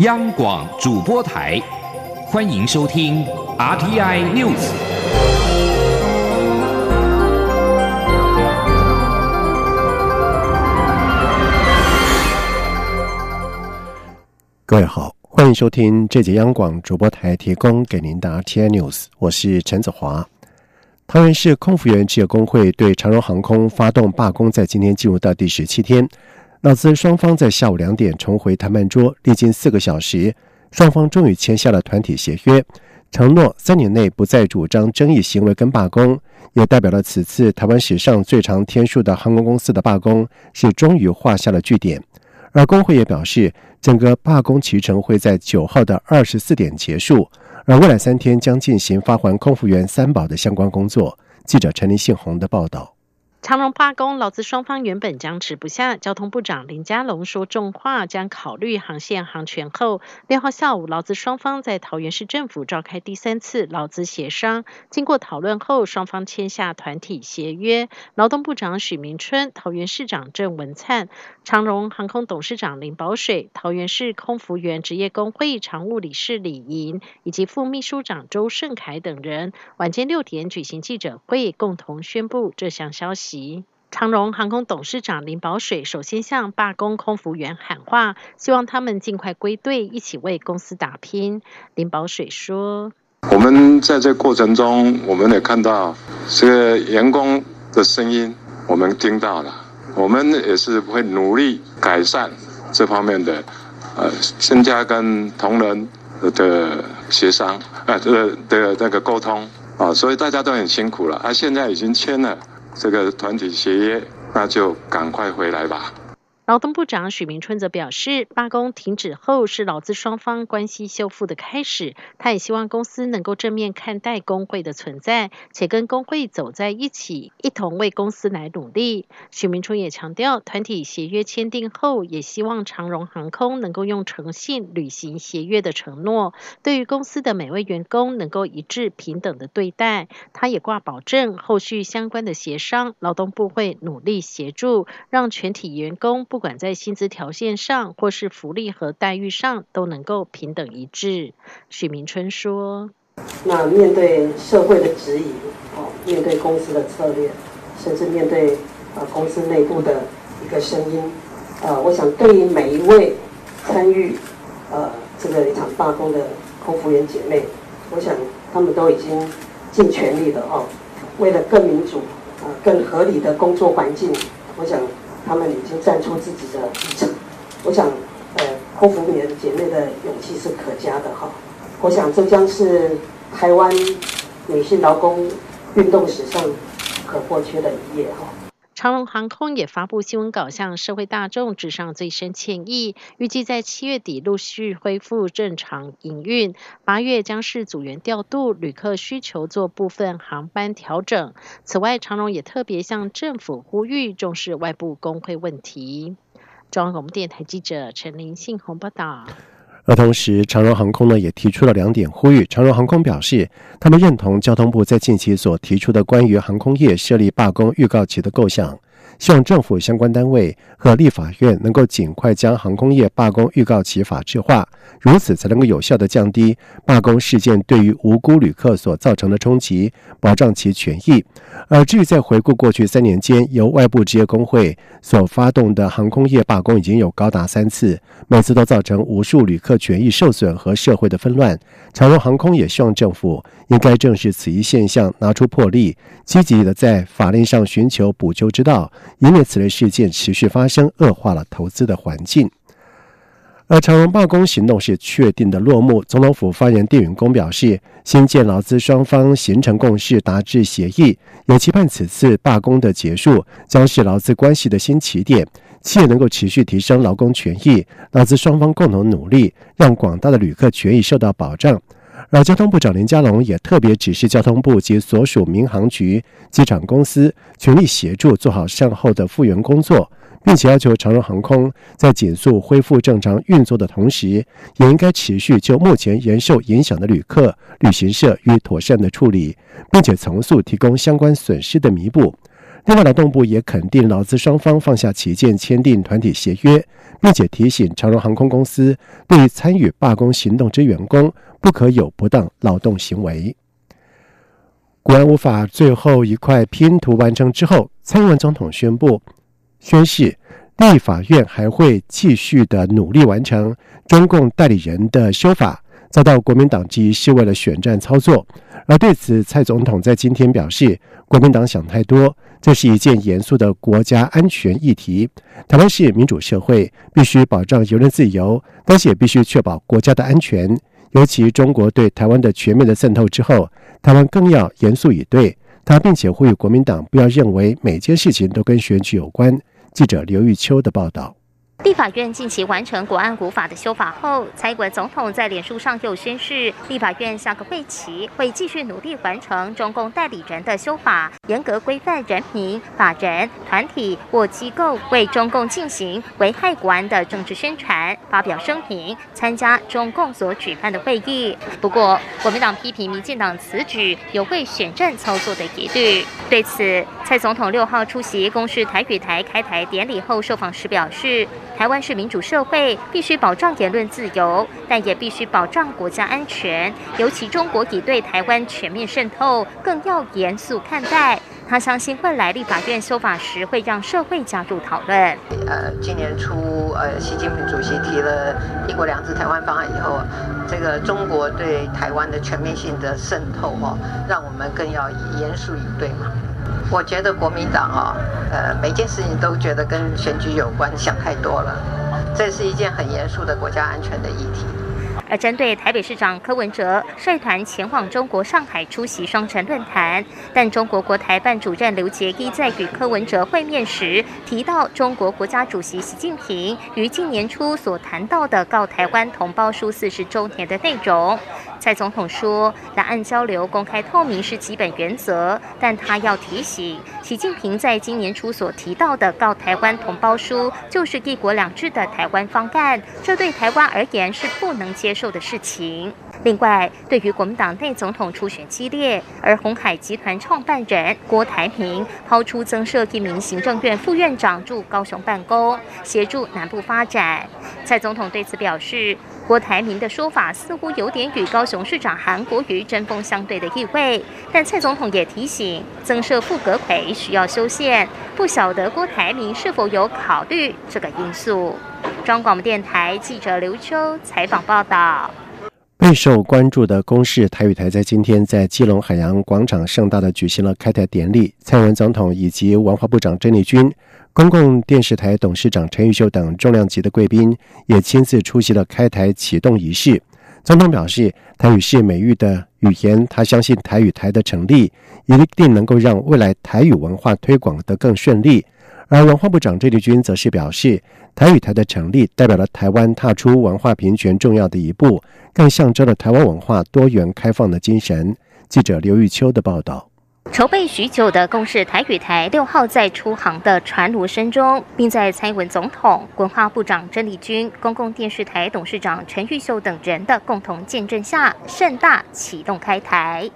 央广主播台，欢迎收听 RTI News。各位好，欢迎收听这节央广主播台提供给您的 RTI News，我是陈子华。桃园市空服员职业工会对长荣航空发动罢工，在今天进入到第十七天。劳资双方在下午两点重回谈判桌，历经四个小时，双方终于签下了团体协约，承诺三年内不再主张争议行为跟罢工，也代表了此次台湾史上最长天数的航空公司的罢工是终于画下了句点。而工会也表示，整个罢工期程会在九号的二十四点结束，而未来三天将进行发还空服员三保的相关工作。记者陈林信宏的报道。长荣罢工，劳资双方原本僵持不下。交通部长林佳龙说重话，将考虑航线航权后，六号下午劳资双方在桃园市政府召开第三次劳资协商。经过讨论后，双方签下团体协约。劳动部长许明春、桃园市长郑文灿、长荣航空董事长林宝水、桃园市空服员职业工会常务理事李莹以及副秘书长周胜凯等人，晚间六点举行记者会，共同宣布这项消息。长荣航空董事长林宝水首先向罢工空服员喊话，希望他们尽快归队，一起为公司打拼。林宝水说：“我们在这过程中，我们也看到这个员工的声音，我们听到了，我们也是会努力改善这方面的，呃，增加跟同仁的协商，呃，的的那个沟通啊，所以大家都很辛苦了，啊，现在已经签了。”这个团体协约，那就赶快回来吧。劳动部长许明春则表示，罢工停止后是劳资双方关系修复的开始。他也希望公司能够正面看待工会的存在，且跟工会走在一起，一同为公司来努力。许明春也强调，团体协约签订后，也希望长荣航空能够用诚信履行协约的承诺，对于公司的每位员工能够一致平等的对待。他也挂保证，后续相关的协商，劳动部会努力协助，让全体员工不。不管在薪资条件上，或是福利和待遇上，都能够平等一致。许明春说：“那面对社会的质疑，哦，面对公司的策略，甚至面对呃公司内部的一个声音，呃，我想对于每一位参与呃这个一场罢工的空服员姐妹，我想他们都已经尽全力的哦，为了更民主、啊更合理的工作环境，我想。”他们已经站出自己的立场，我想，呃，空服员姐妹的勇气是可嘉的哈。我想这将是台湾女性劳工运动史上不可或缺的一页哈。长龙航空也发布新闻稿，向社会大众致上最深歉意。预计在七月底陆续恢复正常营运，八月将是组员调度、旅客需求做部分航班调整。此外，长龙也特别向政府呼吁重视外部工会问题。中央广播电台记者陈林信宏报道。而同时，长荣航空呢也提出了两点呼吁。长荣航空表示，他们认同交通部在近期所提出的关于航空业设立罢工预告期的构想。希望政府相关单位和立法院能够尽快将航空业罢工预告期法制化，如此才能够有效的降低罢工事件对于无辜旅客所造成的冲击，保障其权益。而至于在回顾过去三年间由外部职业工会所发动的航空业罢工，已经有高达三次，每次都造成无数旅客权益受损和社会的纷乱。长荣航空也希望政府应该正视此一现象，拿出魄力，积极的在法令上寻求补救之道。以免此类事件持续发生，恶化了投资的环境。而长荣罢工行动是确定的落幕。总统府发言人丁允恭表示，新建劳资双方形成共识，达至协议，也期盼此次罢工的结束将是劳资关系的新起点，企业能够持续提升劳工权益，劳资双方共同努力，让广大的旅客权益受到保障。而交通部长林佳龙也特别指示交通部及所属民航局、机场公司全力协助做好善后的复原工作，并且要求长荣航空在紧速恢复正常运作的同时，也应该持续就目前仍受影响的旅客、旅行社予以妥善的处理，并且从速提供相关损失的弥补。另外，劳动部也肯定劳资双方放下旗舰签订团体协约，并且提醒长荣航空公司，对参与罢工行动之员工，不可有不当劳动行为。国安无法最后一块拼图完成之后，蔡英文总统宣布宣誓，立法院还会继续的努力完成中共代理人的修法。遭到国民党质疑是为了选战操作，而对此，蔡总统在今天表示，国民党想太多，这是一件严肃的国家安全议题。台湾是民主社会，必须保障言论自由，但是也必须确保国家的安全。尤其中国对台湾的全面的渗透之后，台湾更要严肃以对。他并且呼吁国民党不要认为每件事情都跟选举有关。记者刘玉秋的报道。立法院近期完成国安古法的修法后，蔡英文总统在脸书上又宣示，立法院下个会期会继续努力完成中共代理人的修法，严格规范人民、法人、团体或机构为中共进行危害国安的政治宣传、发表声明、参加中共所举办的会议。不过，国民党批评民进党此举有为选战操作的疑虑。对此，蔡总统六号出席公视台语台开台典礼后受访时表示。台湾是民主社会，必须保障言论自由，但也必须保障国家安全。尤其中国已对台湾全面渗透，更要严肃看待。他相信未来立法院修法时，会让社会加入讨论。呃，今年初，呃，习近平主席提了一国两制台湾方案以后，这个中国对台湾的全面性的渗透，哦，让我们更要严肃以对嘛。我觉得国民党啊，呃，每件事情都觉得跟选举有关，想太多了。这是一件很严肃的国家安全的议题。而针对台北市长柯文哲率团前往中国上海出席双城论坛，但中国国台办主任刘杰一在与柯文哲会面时提到，中国国家主席习近平于今年初所谈到的告台湾同胞书四十周年的内容。蔡总统说，两岸交流公开透明是基本原则，但他要提醒，习近平在今年初所提到的告台湾同胞书，就是一国两制的台湾方案，这对台湾而言是不能接受的事情。另外，对于国民党内总统初选激烈，而红海集团创办人郭台铭抛出增设一名行政院副院长驻高雄办公，协助南部发展，蔡总统对此表示。郭台铭的说法似乎有点与高雄市长韩国瑜针锋相对的意味，但蔡总统也提醒，增设副阁魁需要修宪，不晓得郭台铭是否有考虑这个因素。中央广播电台记者刘秋采访报道。备受关注的公视台语台在今天在基隆海洋广场盛大的举行了开台典礼，蔡英文总统以及文化部长郑丽君。公共电视台董事长陈玉秀等重量级的贵宾也亲自出席了开台启动仪式。总统表示，台语是美誉的语言，他相信台语台的成立一定能够让未来台语文化推广得更顺利。而文化部长郑丽君则是表示，台语台的成立代表了台湾踏出文化平权重要的一步，更象征了台湾文化多元开放的精神。记者刘玉秋的报道。筹备许久的共事台语台六号在出航的船炉声中，并在蔡英文总统、文化部长郑丽君、公共电视台董事长陈玉秀等人的共同见证下，盛大启动开台。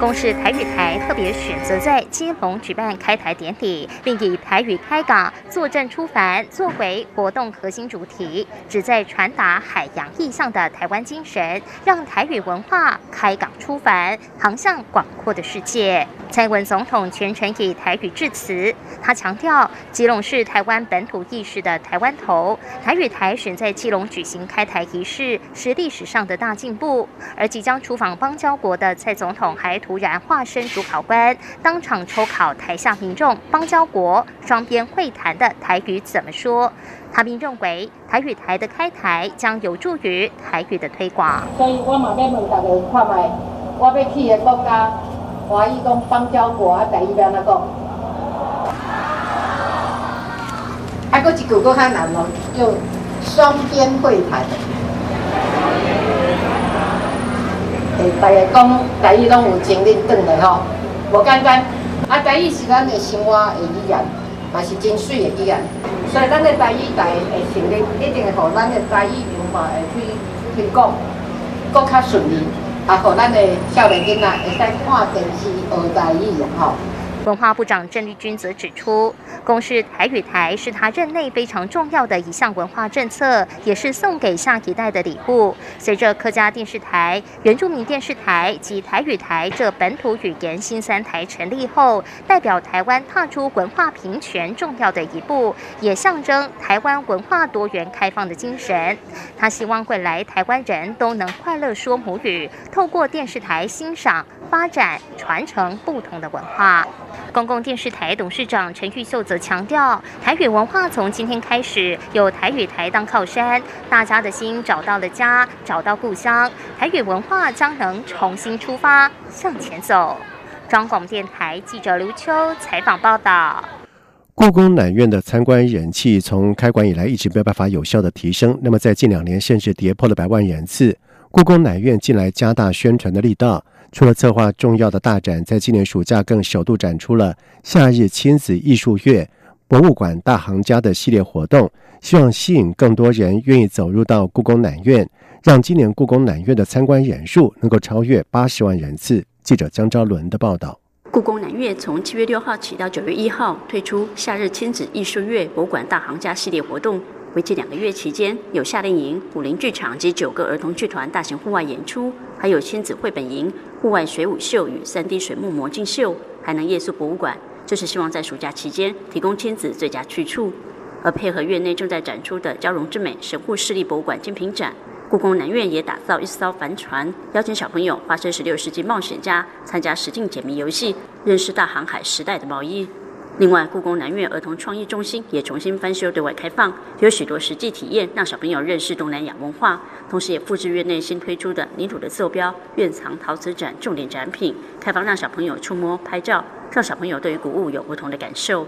公视台语台特别选择在基隆举办开台典礼，并以台语开港、坐镇出帆作为活动核心主题，旨在传达海洋意象的台湾精神，让台语文化开港出帆，航向广阔的世界。蔡英文总统全程以台语致辞，他强调基隆是台湾本土意识的台湾头，台语台选在基隆举行开台仪式是历史上的大进步。而即将出访邦交国的蔡总统还突然化身主考官，当场抽考台下民众邦交国双边会谈的台语怎么说。他并认为台语台的开台将有助于台语的推广。所以我嘛要问大家看卖，我要去的国家。华裔讲邦交国啊，第一要安怎讲？啊，搁一句搁较难咯，就双边会谈。诶，大家讲第一拢有精力转来吼，无简单。啊，第一是咱的生活的语言，嘛是真水的语言。所以咱的第一代的成立，一定会互咱的第一文化会去去讲。搁较顺利，啊，互咱的少年囡仔会使看电视学台语啊，吼。文化部长郑丽君则指出，公视台语台是他任内非常重要的一项文化政策，也是送给下一代的礼物。随着客家电视台、原住民电视台及台语台这本土语言新三台成立后，代表台湾踏出文化平权重要的一步，也象征台湾文化多元开放的精神。他希望未来台湾人都能快乐说母语，透过电视台欣赏。发展传承不同的文化。公共电视台董事长陈玉秀则强调，台语文化从今天开始有台语台当靠山，大家的心找到了家，找到故乡，台语文化将能重新出发向前走。中广电台记者刘秋采访报道。故宫南院的参观人气从开馆以来一直没有办法有效的提升，那么在近两年甚至跌破了百万人次。故宫南院近来加大宣传的力道。除了策划重要的大展，在今年暑假更首度展出了夏日亲子艺术月博物馆大行家的系列活动，希望吸引更多人愿意走入到故宫南院，让今年故宫南院的参观人数能够超越八十万人次。记者江昭伦的报道。故宫南院从七月六号起到九月一号推出夏日亲子艺术月博物馆大行家系列活动。为期两个月期间，有夏令营、武林剧场及九个儿童剧团大型户外演出，还有亲子绘本营、户外水舞秀与 3D 水幕魔镜秀，还能夜宿博物馆。就是希望在暑假期间提供亲子最佳去处。而配合院内正在展出的交融之美神户市立博物馆精品展，故宫南院也打造一艘帆船，邀请小朋友化身十六世纪冒险家，参加实境解谜游戏，认识大航海时代的贸易。另外，故宫南院儿童创意中心也重新翻修对外开放，有许多实际体验，让小朋友认识东南亚文化。同时，也复制院内新推出的泥土的坐标院藏陶瓷展重点展品，开放让小朋友触摸、拍照，让小朋友对于古物有不同的感受。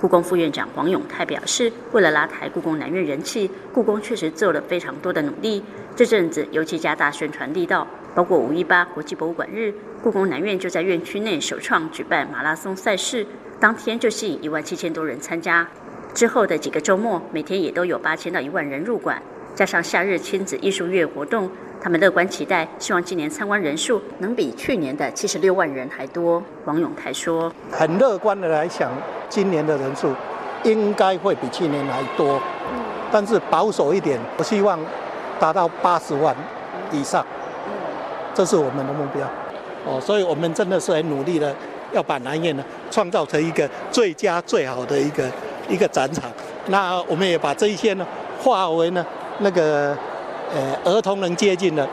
故宫副院长黄永泰表示，为了拉抬故宫南院人气，故宫确实做了非常多的努力。这阵子尤其加大宣传力道，包括五一八国际博物馆日，故宫南院就在院区内首创举办马拉松赛事。当天就吸引一万七千多人参加，之后的几个周末，每天也都有八千到一万人入馆。加上夏日亲子艺术月活动，他们乐观期待，希望今年参观人数能比去年的七十六万人还多。王永泰说：“很乐观的来想，今年的人数应该会比去年还多，但是保守一点，我希望达到八十万以上，这是我们的目标。哦，所以我们真的是很努力的。”要把南苑呢创造成一个最佳最好的一个一个展场，那我们也把这一些呢化为呢那个呃儿童能接近的。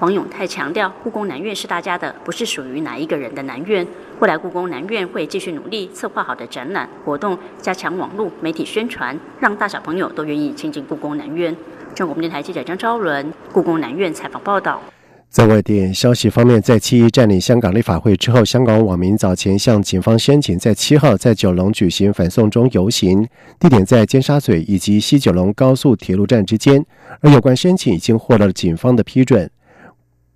黄永泰强调，故宫南院是大家的，不是属于哪一个人的南院。未来故宫南院会继续努力策划好的展览活动，加强网络媒体宣传，让大小朋友都愿意亲近故宫南院。中国电台记者张昭伦，故宫南院采访报道。在外电消息方面，在七一占领香港立法会之后，香港网民早前向警方申请在七号在九龙举行反送中游行，地点在尖沙咀以及西九龙高速铁路站之间，而有关申请已经获得了警方的批准。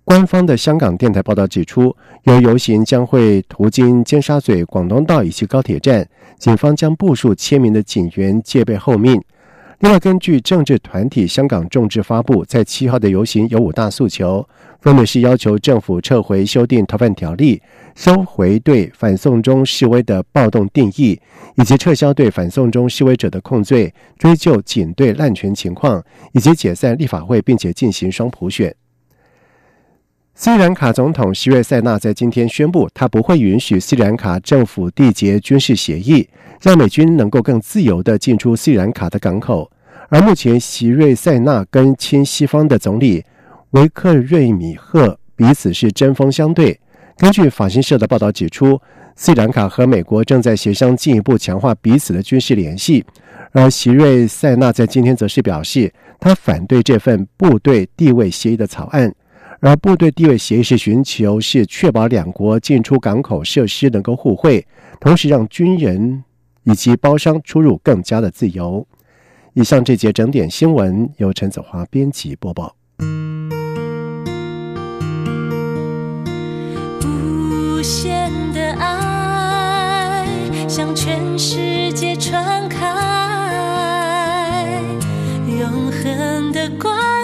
官方的香港电台报道指出，由游行将会途经尖沙咀广东道以及高铁站，警方将部署千名的警员戒备后命。另外，根据政治团体香港众志发布，在七号的游行有五大诉求，分别是要求政府撤回修订逃犯条例、收回对反送中示威的暴动定义，以及撤销对反送中示威者的控罪、追究警队滥权情况，以及解散立法会，并且进行双普选。斯里兰卡总统希瑞塞纳在今天宣布，他不会允许斯里兰卡政府缔结军事协议。让美军能够更自由地进出斯里兰卡的港口，而目前席瑞塞纳跟亲西方的总理维克瑞米赫彼此是针锋相对。根据法新社的报道指出，斯里兰卡和美国正在协商进一步强化彼此的军事联系，而席瑞塞纳在今天则是表示，他反对这份部队地位协议的草案，而部队地位协议是寻求是确保两国进出港口设施能够互惠，同时让军人。以及包商出入更加的自由。以上这节整点新闻由陈子华编辑播报。无限的爱向全世界传开，永恒的光。